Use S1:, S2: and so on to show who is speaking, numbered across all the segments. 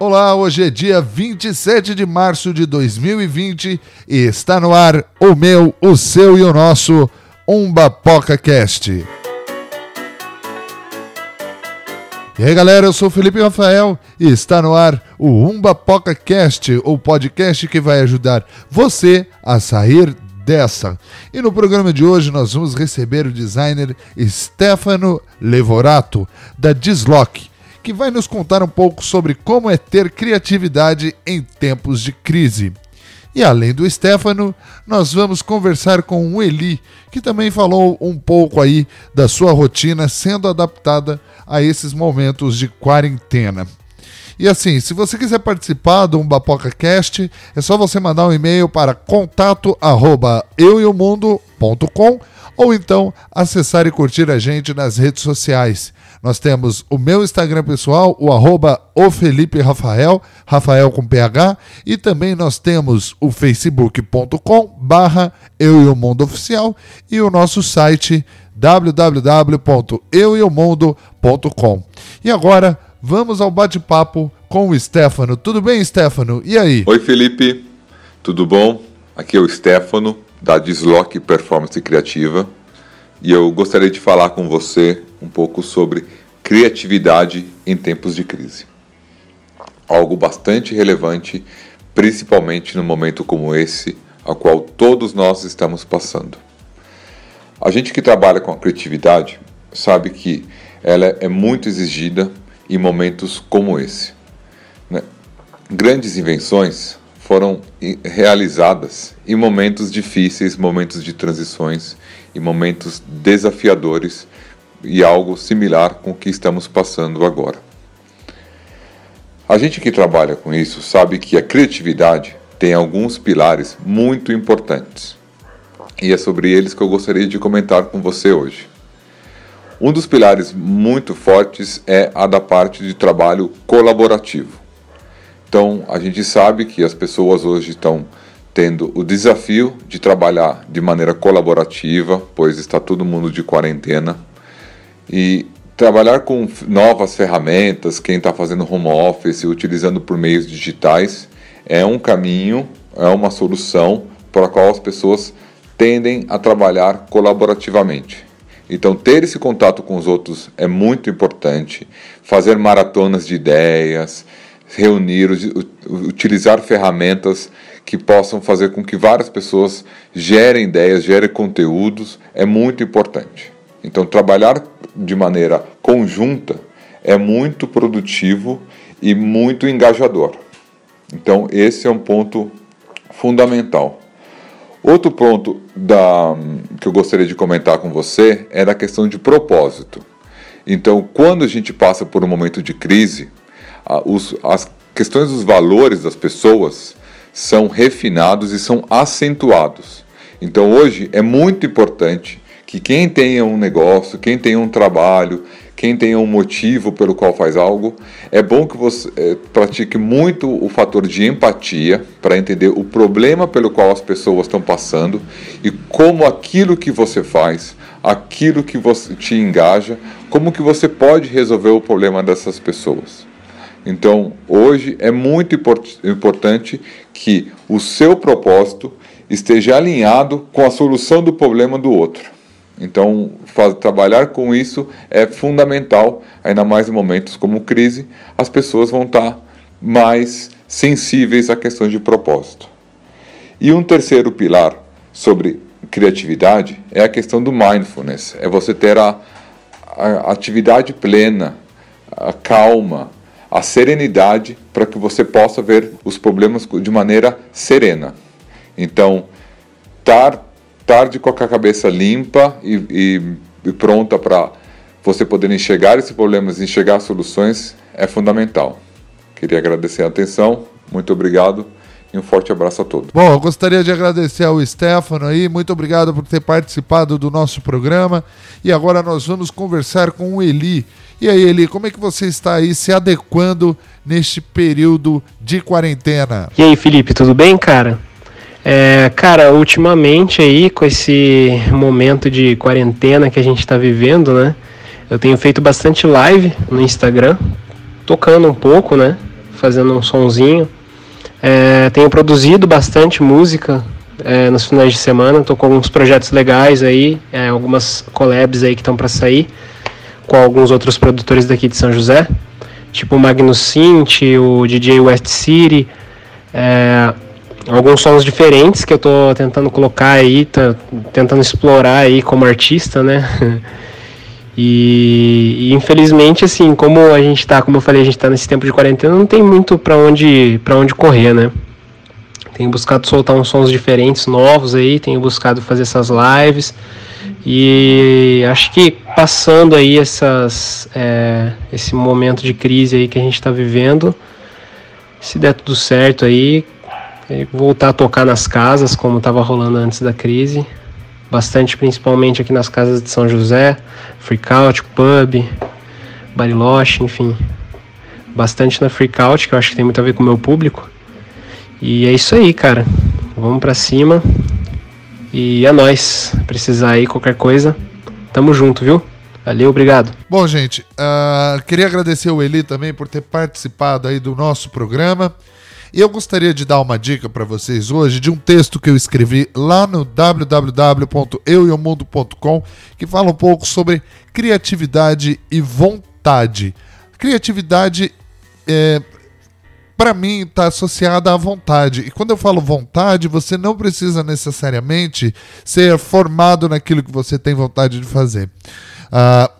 S1: Olá, hoje é dia 27 de março de 2020 e está no ar o meu, o seu e o nosso Umba Cast. E aí galera, eu sou Felipe Rafael e está no ar o Umba Cast, o podcast que vai ajudar você a sair dessa. E no programa de hoje nós vamos receber o designer Stefano Levorato, da Dislock que vai nos contar um pouco sobre como é ter criatividade em tempos de crise. E além do Stefano, nós vamos conversar com o Eli, que também falou um pouco aí da sua rotina sendo adaptada a esses momentos de quarentena. E assim, se você quiser participar do Umbapoca Cast, é só você mandar um e-mail para contato@eueomundo.com ou então acessar e curtir a gente nas redes sociais. Nós temos o meu Instagram pessoal, o arroba o Felipe Rafael, Rafael com PH, e também nós temos o facebook.com barra Eu e o Mundo Oficial e o nosso site www.eueomundo.com. E agora, vamos ao bate-papo com o Stefano. Tudo bem, Stefano? E aí?
S2: Oi, Felipe. Tudo bom? Aqui é o Stefano, da Dislock Performance Criativa e eu gostaria de falar com você um pouco sobre criatividade em tempos de crise. Algo bastante relevante, principalmente no momento como esse, a qual todos nós estamos passando. A gente que trabalha com a criatividade sabe que ela é muito exigida em momentos como esse. Né? Grandes invenções foram realizadas em momentos difíceis, momentos de transições e momentos desafiadores e algo similar com o que estamos passando agora. A gente que trabalha com isso sabe que a criatividade tem alguns pilares muito importantes. E é sobre eles que eu gostaria de comentar com você hoje. Um dos pilares muito fortes é a da parte de trabalho colaborativo. Então, a gente sabe que as pessoas hoje estão tendo o desafio de trabalhar de maneira colaborativa, pois está todo mundo de quarentena, e trabalhar com novas ferramentas, quem está fazendo home office, utilizando por meios digitais, é um caminho, é uma solução para a qual as pessoas tendem a trabalhar colaborativamente. Então, ter esse contato com os outros é muito importante. Fazer maratonas de ideias, reunir, utilizar ferramentas que possam fazer com que várias pessoas gerem ideias, gerem conteúdos, é muito importante. Então, trabalhar de maneira conjunta é muito produtivo e muito engajador. Então, esse é um ponto fundamental. Outro ponto da, que eu gostaria de comentar com você é da questão de propósito. Então, quando a gente passa por um momento de crise, os, as questões dos valores das pessoas são refinados e são acentuados. Então hoje é muito importante que quem tenha um negócio, quem tenha um trabalho, quem tenha um motivo pelo qual faz algo, é bom que você é, pratique muito o fator de empatia para entender o problema pelo qual as pessoas estão passando e como aquilo que você faz, aquilo que você te engaja, como que você pode resolver o problema dessas pessoas. Então, hoje é muito importante que o seu propósito esteja alinhado com a solução do problema do outro. Então, trabalhar com isso é fundamental, ainda mais em momentos como crise, as pessoas vão estar mais sensíveis à questão de propósito. E um terceiro pilar sobre criatividade é a questão do mindfulness, é você ter a, a atividade plena, a calma, a serenidade para que você possa ver os problemas de maneira serena. Então, estar tarde com a cabeça limpa e, e, e pronta para você poder enxergar esses problemas, enxergar soluções é fundamental. Queria agradecer a atenção, muito obrigado e um forte abraço a todos.
S1: Bom, eu gostaria de agradecer ao Stefano aí, muito obrigado por ter participado do nosso programa. E agora nós vamos conversar com o Eli. E aí, Eli, como é que você está aí se adequando neste período de quarentena?
S3: E aí, Felipe, tudo bem, cara? É, cara, ultimamente aí, com esse momento de quarentena que a gente está vivendo, né? Eu tenho feito bastante live no Instagram, tocando um pouco, né? fazendo um sonzinho. É, tenho produzido bastante música é, nos finais de semana. Tô com alguns projetos legais aí, é, algumas collabs aí que estão para sair com alguns outros produtores daqui de São José, tipo o Magnus Synth, o DJ West City, é, alguns sons diferentes que eu tô tentando colocar aí, tá, tentando explorar aí como artista, né? E, e, infelizmente, assim, como a gente tá, como eu falei, a gente tá nesse tempo de quarentena, não tem muito para onde, pra onde correr, né? Tenho buscado soltar uns sons diferentes, novos aí, tenho buscado fazer essas lives. E acho que passando aí essas, é, esse momento de crise aí que a gente está vivendo, se der tudo certo aí, voltar a tocar nas casas como estava rolando antes da crise, bastante principalmente aqui nas casas de São José, Freakout, Pub, Bariloche, enfim, bastante na Freakout, que eu acho que tem muito a ver com o meu público. E é isso aí, cara. Vamos para cima. E é nós. Precisar aí qualquer coisa, tamo junto, viu? Valeu, obrigado.
S1: Bom, gente, uh, queria agradecer o Eli também por ter participado aí do nosso programa. E eu gostaria de dar uma dica para vocês hoje de um texto que eu escrevi lá no www.eueomundo.com que fala um pouco sobre criatividade e vontade. Criatividade é, para mim está associada à vontade. E quando eu falo vontade, você não precisa necessariamente ser formado naquilo que você tem vontade de fazer. Uh,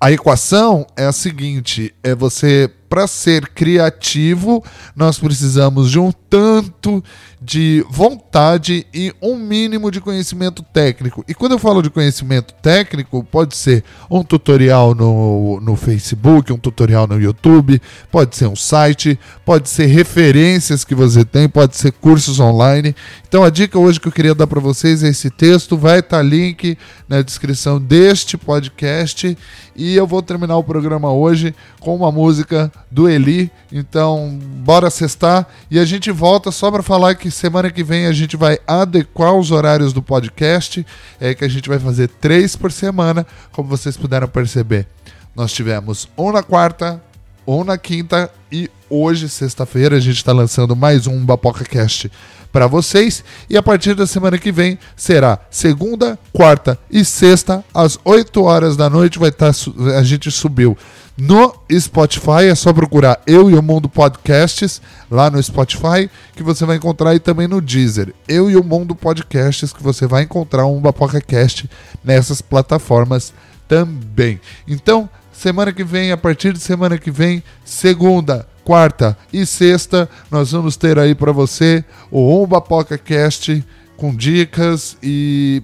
S1: a equação é a seguinte: é você para ser criativo, nós precisamos de um tanto de vontade e um mínimo de conhecimento técnico. E quando eu falo de conhecimento técnico, pode ser um tutorial no, no Facebook, um tutorial no YouTube, pode ser um site, pode ser referências que você tem, pode ser cursos online. Então a dica hoje que eu queria dar para vocês é esse texto, vai estar tá link na descrição deste podcast e eu vou terminar o programa hoje com uma música do Eli. Então, bora cestar e a gente volta só para falar que semana que vem a gente vai adequar os horários do podcast, é que a gente vai fazer três por semana, como vocês puderam perceber. Nós tivemos um na quarta, um na quinta e hoje, sexta-feira, a gente está lançando mais um Bapoca Cast para vocês. E a partir da semana que vem será segunda, quarta e sexta, às 8 horas da noite. Vai estar. Tá, a gente subiu no Spotify. É só procurar Eu e o Mundo Podcasts lá no Spotify, que você vai encontrar e também no Deezer. Eu e o Mundo Podcasts, que você vai encontrar um Bapoca Cast nessas plataformas também. Então, semana que vem, a partir de semana que vem, segunda, quarta e sexta, nós vamos ter aí para você o Umba Cast com dicas e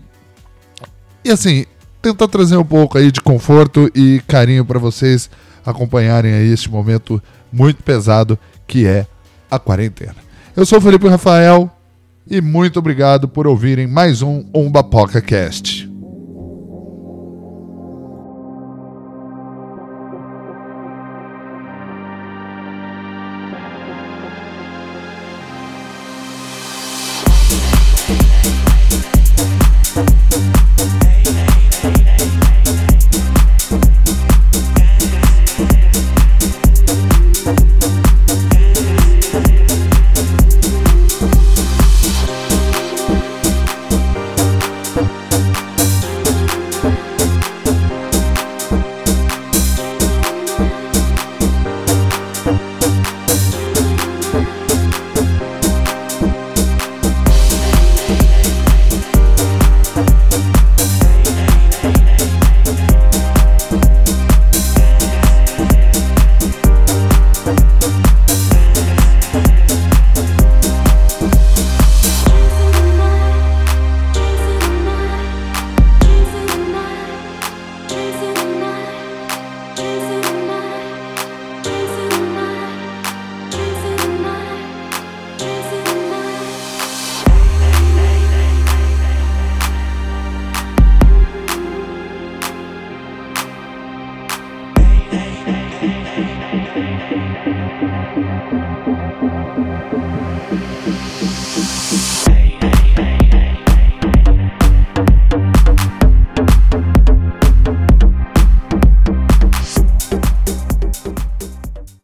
S1: e assim, tentar trazer um pouco aí de conforto e carinho para vocês acompanharem aí este momento muito pesado que é a quarentena. Eu sou o Felipe Rafael e muito obrigado por ouvirem mais um Umba Cast.